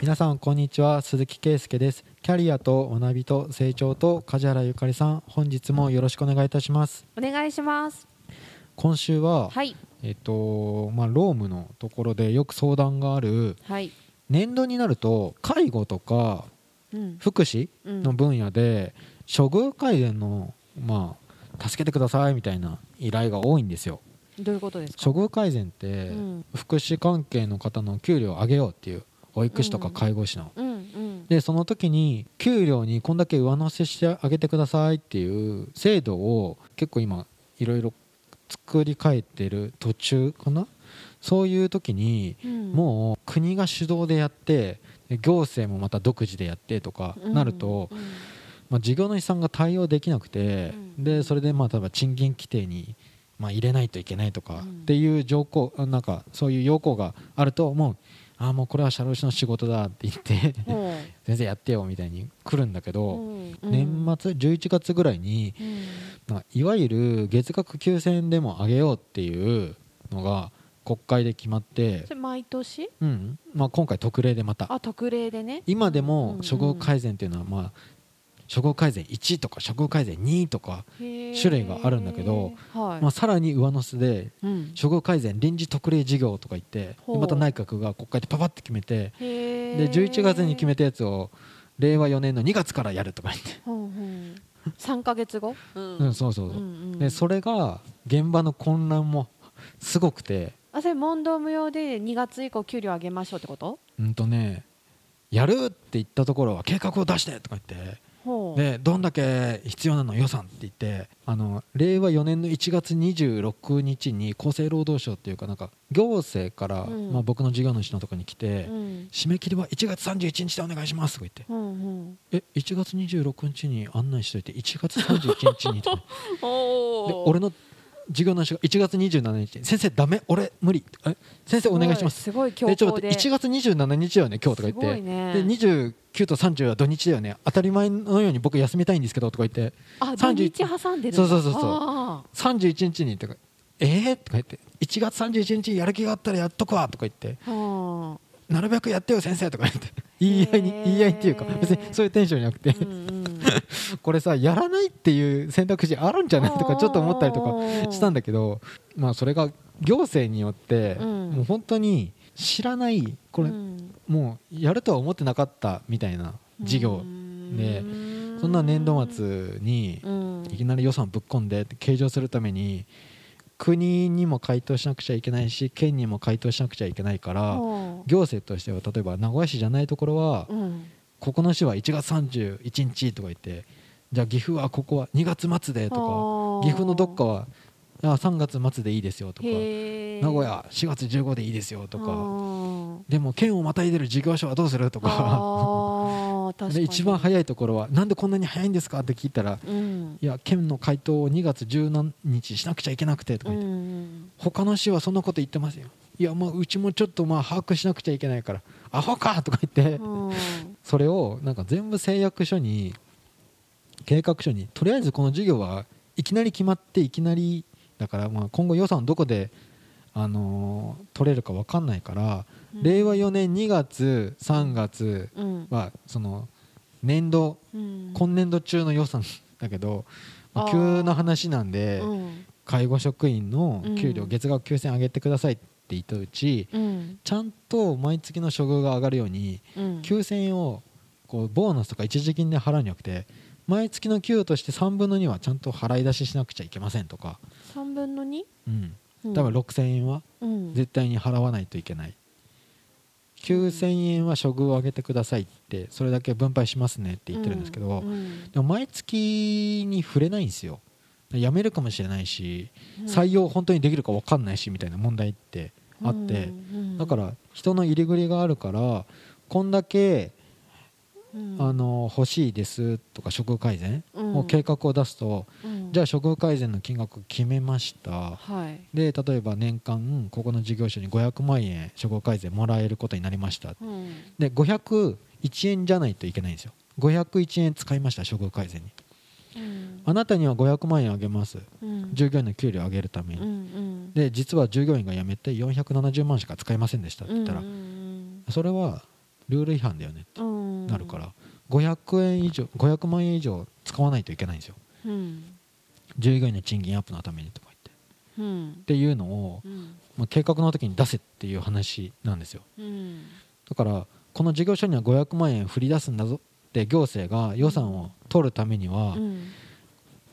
皆さんこんにちは鈴木圭介です。キャリアと学びと成長と梶原ゆかりさん本日もよろしくお願いいたします。お願いします。今週は、はい。えっとまあ労務のところでよく相談があるはい。年度になると介護とかうん。福祉うん。の分野で処遇改善のまあ助けてくださいみたいな依頼が多いんですよ。どういうことですか？処遇改善って、うん。福祉関係の方の給料を上げようっていう保育士とか介護士の、うんうん。でその時に給料にこんだけ上乗せしてあげてくださいっていう制度を結構今いろいろ作り変えてる途中かな？そういう時にうん。もう国が主導でやってで行政もまた独自でやってとかなると、うん。まあ、事業主さんが対応できなくて、うん。でそれでまあ例えば賃金規定にまあ入れないといけないとかうん。っていう条項あなんかそういう要項があるともうああもうこれは社労士の仕事だって言ってほ 全然やってよみたいに来るんだけうど、うん。年末11月ぐらいにいわゆる月額9000円でも上げようっていうのが国会で決まって毎年？うん。まあ、今回特例でまた。あ特例でね。今でもうん。処遇改善っていうのはまあ処遇改善1とか処遇改善2とか、種種類があるんだけど、はい。まあ、さらに上乗せでうん。処遇改善臨時特例事業とか言ってまた内閣が国会でパパって決めてで11月に決めたやつを令和4年の2月からやるとか言って、ほうほう。三ヶ月後？うん。うん、そうそうそう、うんうんでそれが現場の混乱もすごくて。あそれ問答無用で2月以降給料上げましょうってこと？うんとねやるって言ったところは計画を出してとか言ってでどんだけ必要なの？予算って言って。あの令和4年の1月26日に厚生労働省っていうかなんか行政から、うん。まあ、僕の事業主のところに来て、うん。締め切りは1月31日でお願いしますとか言って。うんうん。え1月26日に案内しといて1月31日に で俺の事業主が1月27日先生ダメ？俺無理。え？先生お願いします。すごい強で。ちょっと行で1月27日だよね今日とか言って。いね。で29と30は土日だよね。当たり前のように僕休みたいんですけどとか言って。あ31土日挟んでるそうそうそうそう。あ31日にとかえー、とか言って。1月31日やる気があったらやっとくわとか言って。なるべくやってよ先生。とか言って。言い合いに言い合いっていうか別にそういうテンションじゃなくて、あうんうん これさやらないっていう選択肢あるんじゃない？とかちょっと思ったりとかしたんだけどまあそれが行政によってうん。もう本当に知らないこれうん。もうやるとは思ってなかったみたいな事業でうん。そんな年度末にうん。いきなり予算ぶっ込んで計上するために国にも回答しなくちゃいけないし県にも回答しなくちゃいけないから行政としては例えば名古屋市じゃないところはうんここの市は1月31日とか言ってじゃあ岐阜はここは2月末でとかはあ岐阜のどっかはあ3月末でいいですよとか名古屋4月15でいいですよとかあでも県をまたいでる事業所はどうするとかでに。一番早いところはなんでこんなに早いんですかって聞いたらうん。いや県の回答を2月10何日しなくちゃいけなくてとかう言って、ん。他の市はそんなこと言ってますよ。いやまあうちもちょっとまあ把握しなくちゃいけないからアホかとか言って、うん。それをなんか全部誓約書に計画書にとりあえずこの事業はいきなり決まっていきなりだからまあ今後予算どこで、あのー取れるか分かんないから、令和4年2月3月うん。はその年度うん。今年度中の予算だけど、まあ急な話なんで、うん。介護職員の給料うん月額9000円上げてくださいって言ったうちうん。ちゃんと毎月の処遇が上がるようにうん。9000円をこうボーナスとか一時金で払うんじゃなくて毎月の給与として3分の2はちゃんと払い出ししなくちゃいけませんとか、三分の二？うん、うんだから6000円はうん。絶対に払わないといけない。9000円は処遇を上げてくださいってそれだけ分配しますねって言ってるんですけど、うんでも毎月に触れないんですよ。辞めるかもしれないしうん。採用本当にできるか分かんないしみたいな問題ってあって、うんだから人の入り繰りがあるからこんだけ、うんあの欲しいですとか処遇改善うん。を計画を出すと、うん。じゃあ処遇改善の金額決めました。はい。で例えば年間ここの事業所に500万円処遇改善もらえることになりました。うん。で501円じゃないといけないんですよ。501円使いました処遇改善に。うん。あなたには500万円あげます。うん。従業員の給料を上げるために、で実は従業員が辞めて470万しか使いませんでしたって言ったら、それはルール違反だよねって。うんなるから、500円以上500万円以上使わないといけないんですよ。うん。従業員の賃金アップのためにとか言って。うん。っていうのを、うん。まあ、計画の時に出せっていう話なんですよ。うん。だからこの事業所には500万円振り出すんだぞって行政が予算を取るためには、うん。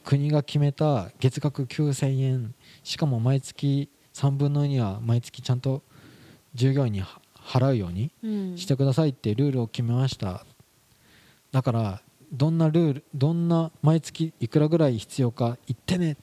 国が決めた月額9000円。しかも毎月3分の2は毎月ちゃんと従業員には払うようにうん。してくださいってルールを決めました。だからどんなルールどんな毎月いくらぐらい必要か言ってねっ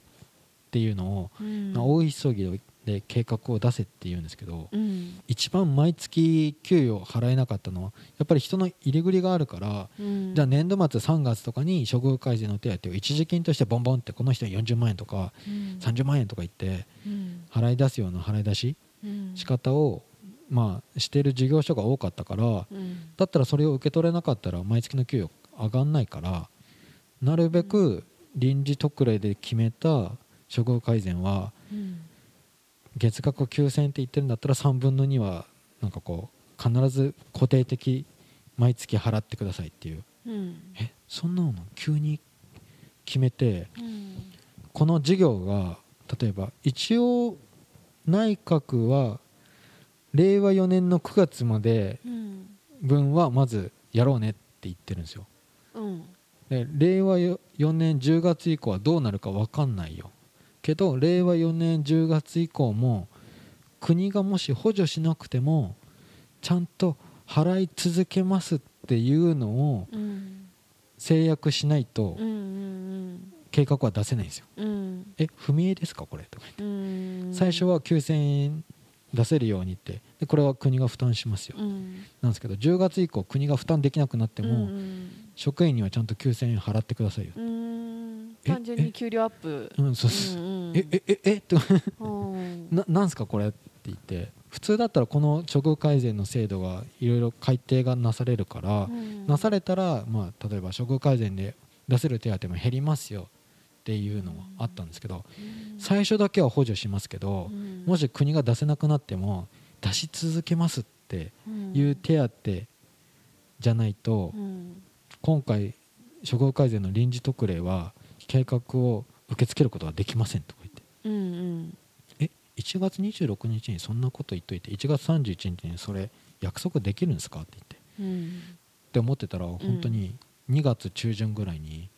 ていうのを、うん。まあ大急ぎでで計画を出せって言うんですけど、うん。一番毎月給与を払えなかったのはやっぱり人の入り繰りがあるから、うん。じゃあ年度末3月とかに処遇改善の手当を一時金としてボンボンってこの人に40万円とかうん。30万円とか言ってうん。払い出すような払い出しうん。仕方をまあしている事業所が多かったからうん。だったらそれを受け取れなかったら毎月の給与上がんないからなるべく臨時特例で決めた処遇改善はうん。月額9000円って言ってるんだったら3分の2はなんかこう必ず固定的毎月払ってくださいっていう。うん。えそんなの急に決めてうん。この事業が例えば一応内閣は令和4年の9月までうん。分はまずやろうねって言ってるんですよ。うん。で令和4年10月以降はどうなるか分かんないよ。けど令和4年10月以降も国がもし補助しなくてもちゃんと払い続けますっていうのをうん。制約しないと計画は出せないんですよ。うん。え踏み絵ですかこれとか言って。うん。最初は9000円出せるようにって。でこれは国が負担しますよ。うん。なんですけど10月以降国が負担できなくなっても、うん職員にはちゃんと9000円払ってくださいよ、単純に給料アップ。うん、そうそううんうん。ええええ？って うん。ななんすかこれって言って。普通だったらこの処遇改善の制度がいろいろ改定がなされるから、うん。なされたら、まあ、例えば処遇改善で出せる手当も減りますよっていうのはあったんですけどうん。最初だけは補助しますけどうん。もし国が出せなくなっても出し続けますっていう手当じゃないとうん。今回処遇改善の臨時特例は計画を受け付けることができませんとか言って。え1月26日にそんなこと言っといて1月31日にそれ約束できるんですかって言って。うん。って思ってたら本当に2月中旬ぐらいに、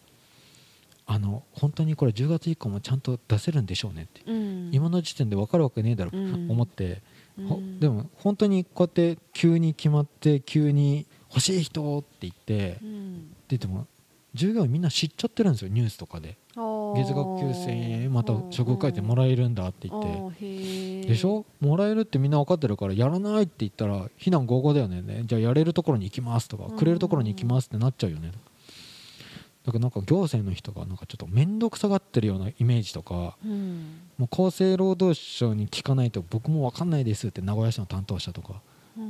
あの本当にこれ10月以降もちゃんと出せるんでしょうねって、うん。今の時点で分かるわけねえだろ、うん。思って、ほうん。でも本当にこうやって急に決まって急に欲しい人って言って、うん。言っても従業員みんな知っちゃってるんですよニュースとかで。月額9000円また処遇改善もらえるんだって言って。てでしょ？もらえるってみんな分かってるからやらないって言ったら非難合々だよね。じゃあやれるところに行きますとかうん。くれるところに行きますってなっちゃうよねだからなんか行政の人がなんかちょっと面倒くさがってるようなイメージとかうん。もう厚生労働省に聞かないと僕も分かんないですって名古屋市の担当者とか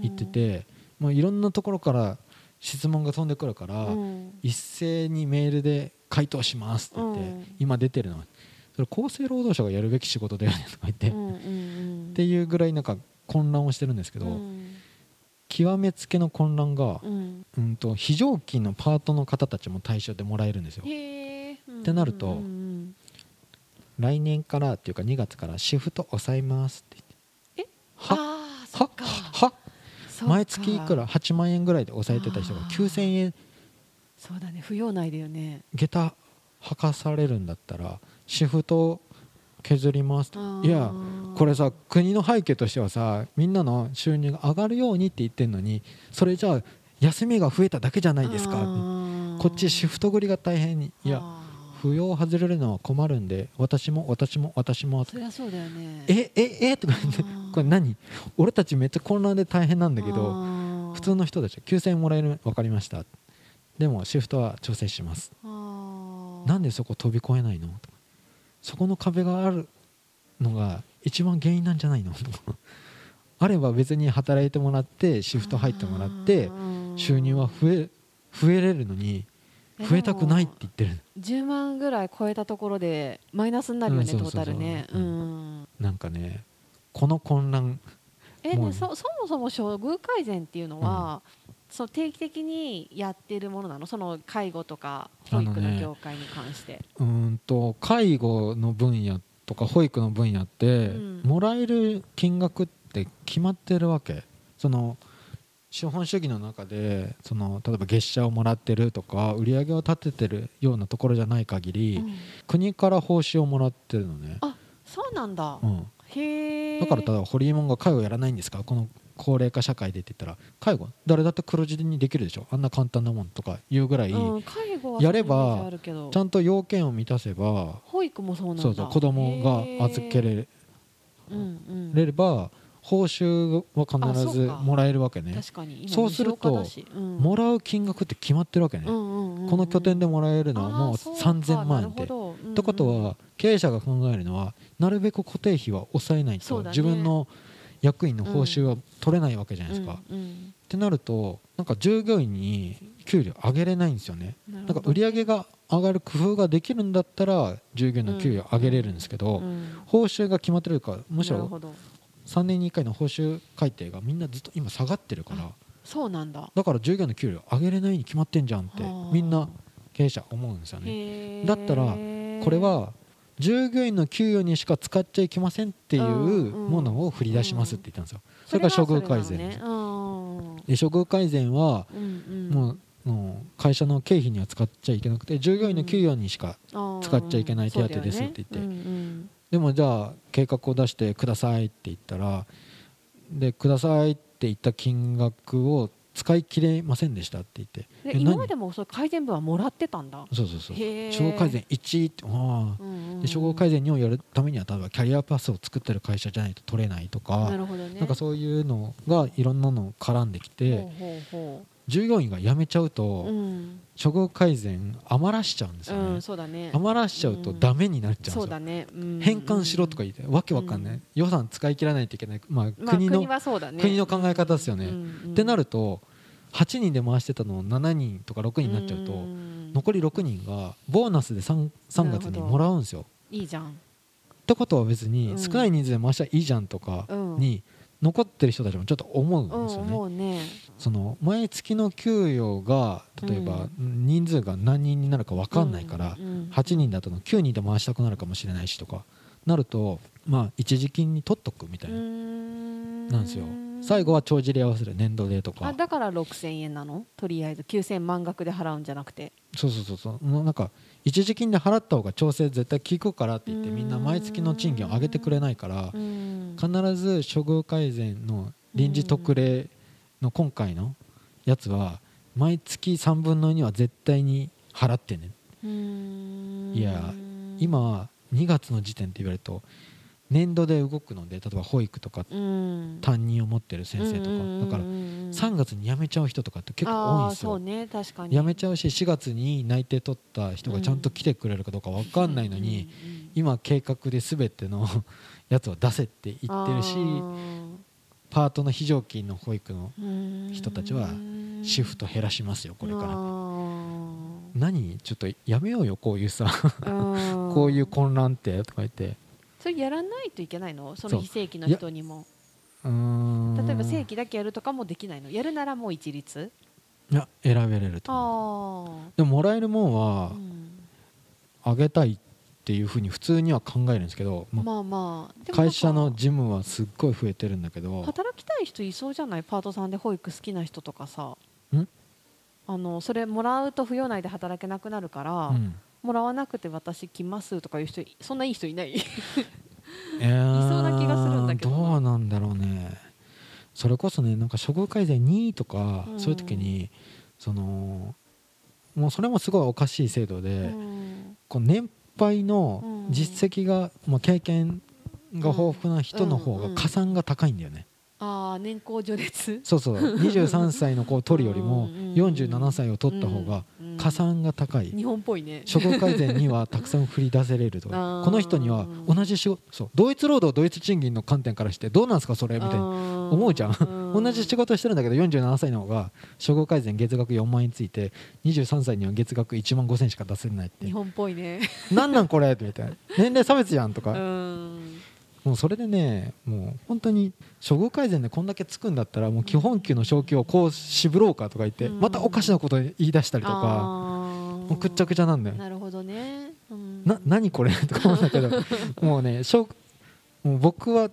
言ってて、もういろんなところから質問が飛んでくるから、うん。一斉にメールで回答しますって言って、うん。今出てるのはそれ厚生労働省がやるべき仕事だよねとか言って、うんうんうん。っていうぐらいなんか混乱をしてるんですけど、うん極めつけの混乱が、うん。うん、と非常勤のパートの方たちも対象でもらえるんですよ。ってなるとうん来年からっていうか2月からシフト抑えますって言って。え？は？は？は？毎月いくら？8万円ぐらいで抑えてた人があー。9000円。そうだね。扶養内だよね。下駄履かされるんだったらシフト削りますいやこれさ国の背景としてはさみんなの収入が上がるようにって言ってるのにそれじゃあ休みが増えただけじゃないですか。こっちシフト繰りが大変にいや扶養外れるのは困るんで私も私も私も。そりゃそうだよね。えええ？とか言ってこれ何？俺たちめっちゃ混乱で大変なんだけど普通の人たちは9000円もらえる分かりました。でもシフトは調整します。なんでそこ飛び越えないの？とかそこの壁があるのが一番原因なんじゃないの？あれば別に働いてもらってシフト入ってもらって収入は増え増えれるのに増えたくないって言ってる。10万ぐらい超えたところでマイナスになるよね、うんトータルね、ううん。なんかねこの混乱えねそそもそも処遇改善っていうのは、そう定期的にやってるものなの？その介護とか保育あの業界に関して、うーんと介護の分野とか保育の分野って、うん。もらえる金額って決まってるわけ。その資本主義の中でその例えば月謝をもらってるとか売り上げを立ててるようなところじゃない限り、うん。国から報酬をもらってるのね、あそうなんだ、うん、へえだから例えばホリエモンが介護やらないんですか？この高齢化社会でって言ったら介護？誰だって黒字にできるでしょ？あんな簡単なもんとかいうぐらい、やればちゃんと要件を満たせば保育もそうなんだ。そうそう子供が預けれれれば報酬はあ必ずもらえるわけね。そうするともらう金額って決まってるわけね、この拠点でもらえるのはもうあーそうか。3000万円って。ってことは経営者が考えるのはなるべく固定費は抑えないと自分の役員の報酬は取れないわけじゃないですか。うんうん。ってなるとなんか従業員に給料上げれないんですよね。なんか売り上げが上がる工夫ができるんだったら従業員の給料上げれるんですけど、うん報酬が決まってるからむしろなるほど。3年に1回の報酬改定がみんなずっと今下がってるからそうなんだ。だから従業員の給料上げれないに決まってんじゃんってはあ。みんな経営者思うんですよね。だったらこれは従業員の給与にしか使っちゃいけませんっていうものを振り出しますって言ったんですよ。それから処遇改善で処遇改善はもう会社の経費には使っちゃいけなくて従業員の給与にしかうん。使っちゃいけない手当ですって言って。でもじゃあ計画を出してくださいって言ったらでくださいって言った金額を使い切れませんでしたって言って。今までもそう改善分はもらってたんだ。そうそうそうへー処遇改善1ってああ。うんうんで処遇改善2をやるためには例えばキャリアパスを作ってる会社じゃないと取れないとかなるほどね。なんかそういうのがいろんなの絡んできてほうほうほ従業員が辞めちゃううとうん。処遇改善余らしちゃうんですよね。うんそうだね。余らしちゃうとダメになっちゃうんですよ。そうだね。うん。返還しろとか言ってわけわかんない。うん。予算使い切らないといけない。まあまあ国の国はそうだね。国の考え方ですよね。ってなると8人で回してたのを7人とか6人になっちゃうとん。残り6人がボーナスで 3, 3月にもらうんですよ。いいじゃん。ってことは別にうん。少ない人数で回したらいいじゃんとかうん。に残ってる人たちもちょっと思うんうんですよね。ね。その毎月の給与が例えば人数が何人になるか分かんないからうんうん。8人だとの9人で回したくなるかもしれないしとかなるとまあ一時金に取っとくみたいな。ななんですよ。最後は帳尻合わせる年度でとか。あだから6000円なの？とりあえず。9000満額で払うんじゃなくて。そうそうそうそう。なんか一時金で払った方が調整絶対効くからって言ってみんな毎月の賃金を上げてくれないからうん必ず処遇改善の臨時特例の今回のやつは毎月3分の2は絶対に払ってね。うん。いや今2月の時点って言われると年度で動くので例えば保育とかうん。担任を持ってる先生とかだから3月に辞めちゃう人とかって結構多いんですよ。ね。確かに。辞めちゃうし4月に内定取った人がちゃんと来てくれるかどうか分かんないのに今計画で全てのやつを出せって言ってるしパートの非常勤の保育の人たちはシフト減らしますよこれから。何？ちょっとやめようよこういうさ。こ こういう混乱ってとか言って。それやらないといけないの？その非正規の人にも。例えば正規だけやるとかもできないの？やるならもう一律？いや選べれるとでももらえるもんはあげたいっていうふうに普通には考えるんですけど、まあまあ会社の事務はすっごい増えてるんだけど働きたい人いそうじゃないパートさんで保育好きな人とかさん？あのそれもらうと扶養内で働けなくなるから、うん。もらわなくて私来ますとかいう人そんないい人いない？えーいそうな気がするんだけど。などうなんだろうね。それこそねなんか処遇改善2とか、うん。そういう時にそのもうそれもすごいおかしい制度で、うん。こう年配のうん。実績が、まあ、経験が豊富な人の方が加算が高いんだよね、ああ年功序列。そうそう。23歳の子を取るよりもうんうんうん47歳を取った方がうん加算が高い、日本っぽいね。処遇改善にはたくさん振り出せれると あー。この人には同じ仕事そう。同一労働同一賃金の観点からしてどうなんですかそれ？みたいな思思うじゃん。同じ仕事してるんだけど47歳の方が処遇改善月額4万円ついて23歳には月額1万5千しか出せないって。日本っぽいね。なんなんこれ？みたいな年齢差別やんとうかん。もうそれでねもう本当に処遇改善でこんだけつくんだったらもう基本給の昇給をこう渋ろうかとか言ってうん。またおかしなこと言い出したりとかももうくっちゃくちゃなんだよ。なるほどね、うん。な 何これ？とか思うんだけど。もうねしょうもう僕は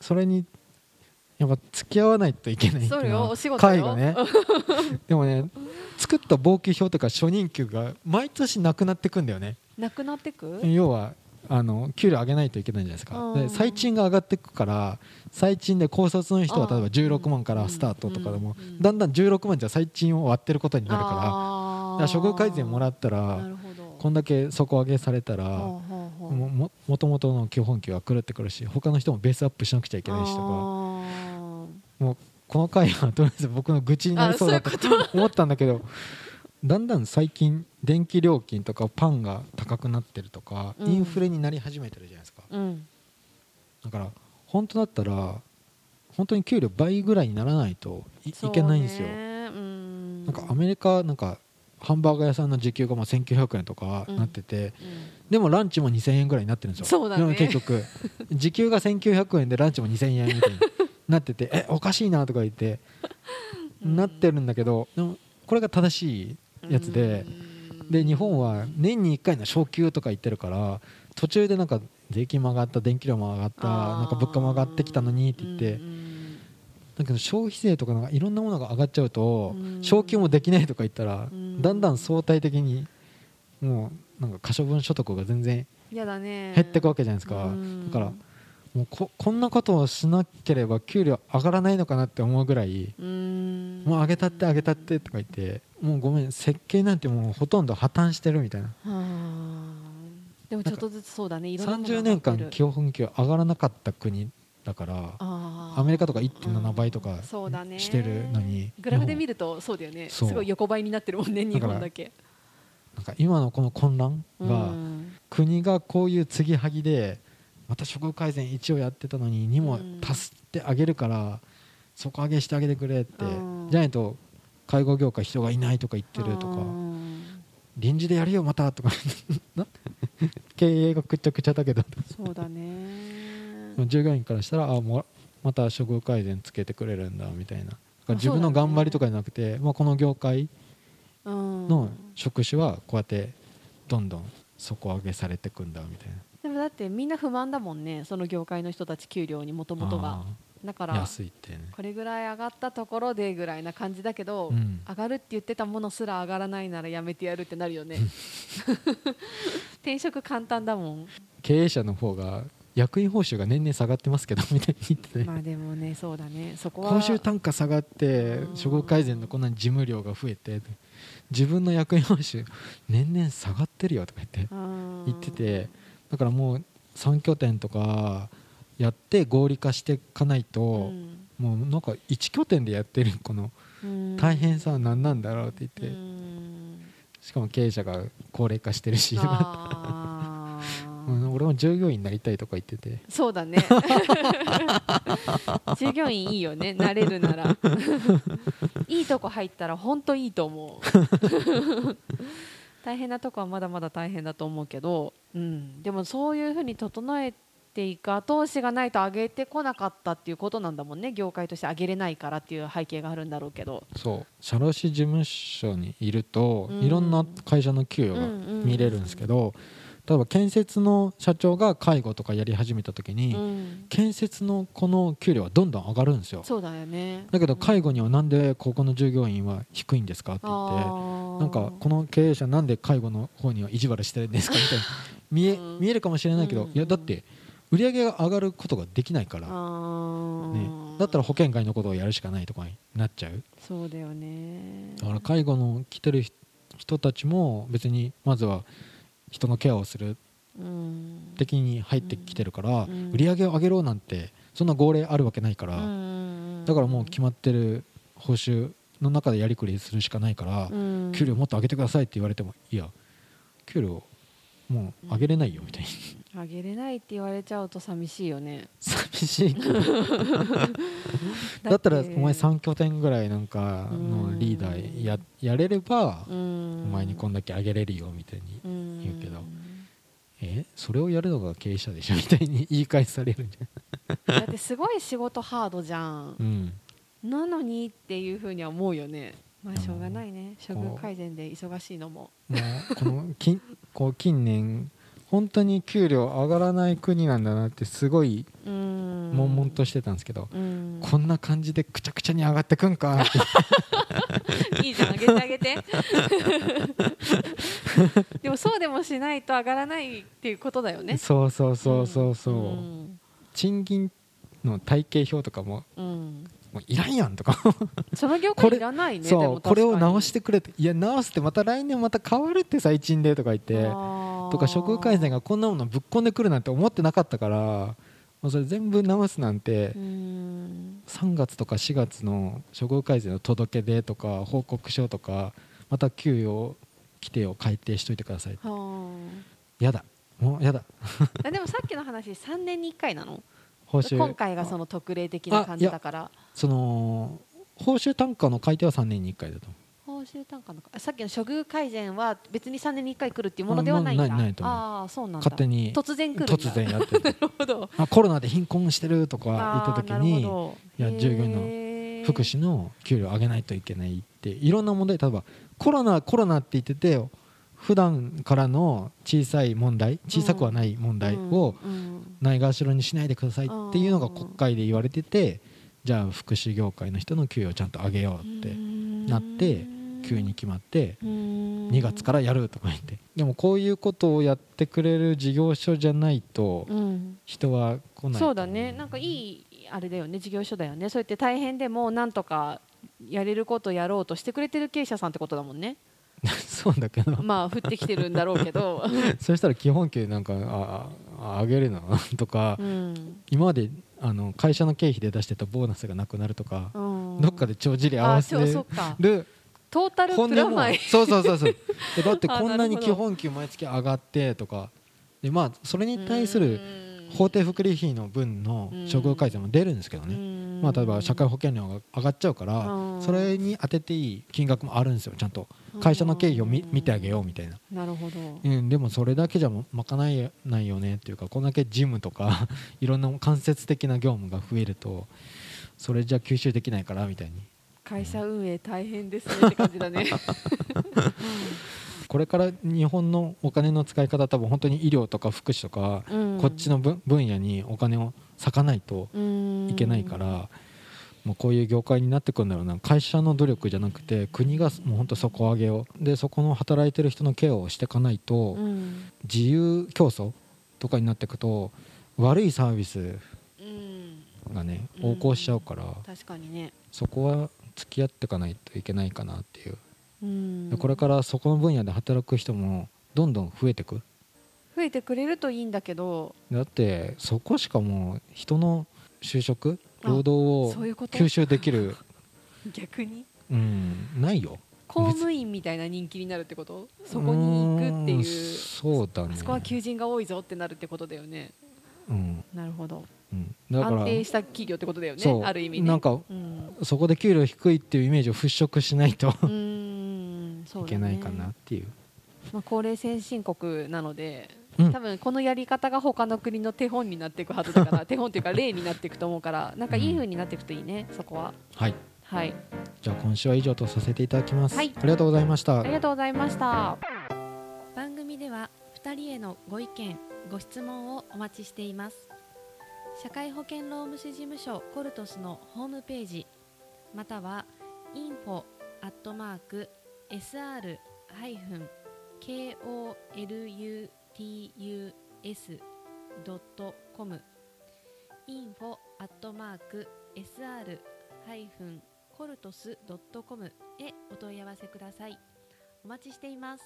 それにやっぱ付き合わないといけないってお仕事よ。会がね。でもね作った簿記表とか初任給が毎年なくなってくんだよね。なくなってく？要はあの給料上げないといけないじゃないですか。うん。で最賃が上がっていくから最賃で高卒の人は例えばあー16万からスタートとかでもだんだん16万じゃ最賃を割ってることになるから。処遇改善もらったならこんだけ底上げされたらもももともとの基本給は狂ってくるし他の人もベースアップしなくちゃいけないしとか。あもうこの回はとりあえず僕の愚痴になりそうだと思ったんだけど だんだん最近電気料金とかパンが高くなってるとかうん。インフレになり始めてるじゃないですか。ーうん。だから本当だったら本当に給料倍ぐらいにならないといけないんですよ。うん。なんかアメリカなんかハンバーガー屋さんの時給がまあ1900円とかなってて、うん。でもランチも2000円ぐらいになってるんですよ。ね。でも結局時給が1900円でランチも2000円みたいに なっててえおかしいなとか言って、うん。なってるんだけどでもこれが正しいやつで、うん。で日本は年に1回の昇給とか言ってるから途中でなんか税金も上がった電気料も上がったなんか物価も上がってきたのにって言って、うんだけど消費税とかなんかいろんなものが上がっちゃうとうん。昇給もできないとか言ったらうん。だんだん相対的にもうなんか可処分所得が全然やだね。減っていくわけじゃないですか。うん。だからもうここんなことをしなければ給料上がらないのかなって思うぐらいうん。もう上げたって上げたってとか言ってもうごめん設計なんてもうほとんど破綻してるみたいな。はあ。でもちょっとずつそうだね。いろんなものが30年間基本給上がらなかった国だからアメリカとか1.7倍とかうん。そうだね。してるのにグラフで見るとそうだよね。すごい横ばいになってるもんね日本だけ。なんか今のこの混乱うがん。国がこういう継ぎはぎでまた処遇改善一応やってたのに2もうん足してあげるから底上げしてあげてくれってうん。じゃないと介護業界人がいないとか言ってるとかうん。臨時でやるよまたとか な経営がくっちゃくちゃだけど。そうだね。従業員からしたらあもうまた処遇改善つけてくれるんだみたいな。自分の頑張りとかじゃなくて、まあ、この業界うん。の職種はこうやってどんどん底上げされていくんだみたいなってみんな不満だもんねその業界の人たち給料にもともとがだから安いってね。これぐらい上がったところでぐらいな感じだけど、うん。上がるって言ってたものすら上がらないならやめてやるってなるよね。転職簡単だもん。経営者の方が役員報酬が年々下がってますけどみたいに言ってね、まあでもねそうだね。そこは報酬単価下がってうん。処遇改善のこんなに事務量が増えて自分の役員報酬年々下がってるよとか言って言言っててだからもう3拠点とかやって合理化していかないと、もうなんか1拠点でやってるこの大変さは何なんだろうって言って、しかも経営者が高齢化してるし、俺も従業員になりたいとか言ってて。そうだね。従業員いいよね。慣れるなら。いいとこ入ったら本当いいと思う大変なとこはまだまだ大変だと思うけど、うん、でもそういうふうに整えていく後押しがないと上げてこなかったっていうことなんだもんね。業界として上げれないからっていう背景があるんだろうけど。そう。社労士事務所にいると、うん。いろんな会社の給与が見れるんですけど、例えば建設の社長が介護とかやり始めた時に、うん。建設のこの給料はどんどん上がるんですよ。そうだよね。だけど介護にはなんでここの従業員は低いんですかって言ってあなんかこの経営者なんで介護の方には意地悪してるんですか？みたいな。見えうん。見えるかもしれないけど、うん。いやだって売り上げが上がることができないから、ね、だったら保険外のことをやるしかないとかになっちゃう。そうだよね。だから介護の来てる人人たちも別にまずは人のケアをするうん。的に入ってきてるから、うん。売り上げを上げろなんてそんな号令あるわけないから、うん。だからもう決まってる報酬の中でやりくりするしかないから、うん。給料もっと上げてくださいって言われてもいや給料もう上げれないよみたいにあげれないって言われちゃうと寂しいよね。寂しい。だったらお前さ3拠点ぐらいなんかのリーダーややれれば、おお前にこんだけ上げれるよみたいに言言うけどいえそれをやるのが経営者でしょみたいに言い返されるんじだってすごい仕事ハードじゃんゃん、うん、なのにっていうふうには思うよね。まあうんしょうがないね。処遇改善で忙しいのも。もうこの近 こう近年本当に給料上がらない国なんだなってすごいうん。悶々としてたんですけど、うん。こんな感じでくちゃくちゃに上がってくんか？いいじゃんあげてあげて。でもそうでもしないと上がらないっていうことだよね。そうそうそうそうそう、うん。賃金の体系表とかもうんもういらんやんとか。その業これ界いらないねこれを直ししてくれっていや直してまた来年また変わるって最賃でとか言ってとか職改善がこんなものぶっこんでくるなんて思ってなかったからもうそれ全部直すなんてうん。3月とか4月の処遇改善の届け出とか報告書とかまた給与規定を改定しといてくださいはやだ。もうやだ。あでもさっきの話3年に1回なの？報酬。今回がその特例的な感じだから。その報酬単価の改定は3年に1回だと報酬単価のあさっきの処遇改善は別に3年に1回来るっていうものではないんだ。あああそうなんだ。勝手に。突然来る突然やってる。なるほど。あコロナで貧困してるとか言った時にいや従業員の福祉の給料上げないといけないっていろんな問題例えばコロナコロナって言ってて普段からの小さい問題小さくはない問題をないがしろにしないでくださいっていうのが国会で言われててじゃあ福祉業界の人の給与をちゃんと上げようってなって急に決まって2 2月からやるとか言って。でもこういうことをやってくれる事業所じゃないとうん。人は来ないそうだね。なんかいいあれだよね。事業所だよね。そうやって大変でもなんとかやれることやろうとしてくれてる経営者さんってことだもんね そうだけど。まあ降ってきてるんだろうけど、そしたら基本給なんかああ上げるな とかうん。今まであの会社の経費で出してたボーナスがなくなるとかうん。どっかで帳尻合わせる。トータルプラマイ。そうそうそうそう。でだってあこんなに基本給毎月上がってとか。でまあそれに対するうん。法定福利費の分の処遇改善も出るんですけどね、うんまあ、例えば社会保険料が上がっちゃうからうん。それに当てていい金額もあるんですよちゃんと。会社の経費を見見てあげようみたいな、なるほど。うん、でもそれだけじゃ賄えないよねっていうかこんだけ事務とか いろんな間接的な業務が増えるとそれじゃ吸収できないからみたいに。会社運営大変ですねって感じだね。これから日本のお金の使い方多分本当に医療とか福祉とか、うん。こっちの分分野にお金を割かないとうん。いけないから、もうこういう業界になってくるんだろうな。会社の努力じゃなくて国がもう本当底上げを。でそこの働いてる人のケアをしていかないと、うん。自由競争とかになっていくと悪いサービスうん。がねうん。横行しちゃうから、確かにね。そこは付き合っていかないといけないかなっていう、これからそこの分野で働く人もどんどん増えてく増えてくれるといいんだけど。だってそこしかもう人の就職あ労働を吸収できる 逆に？うんないよ。公務員みたいな人気になるってこと？そこに行くっていう。そうだね。あそこは求人が多いぞってなるってことだよね。うん。なるほど。うん、だから安定した企業ってことだよねある意味ね。なんかうん。そこで給料低いっていうイメージを払拭しないとうーん。ね。いけないかなっていう。まあ、高齢先進国なので、うん。多分このやり方が他の国の手本になっていくはずだから 手本っていうか例になっていくと思うからなんかいい風になっていくといいねそこは。はい。はい。じゃあ今週は以上とさせていただきます、はい。ありがとうございました。ありがとうございました。番組では2人へのご意見ご質問をお待ちしています。社会保険労務士事務所コルトスのホームページまたは info ア tus.com info at mark sr- coltos.com へお問い合わせください。お待ちしています。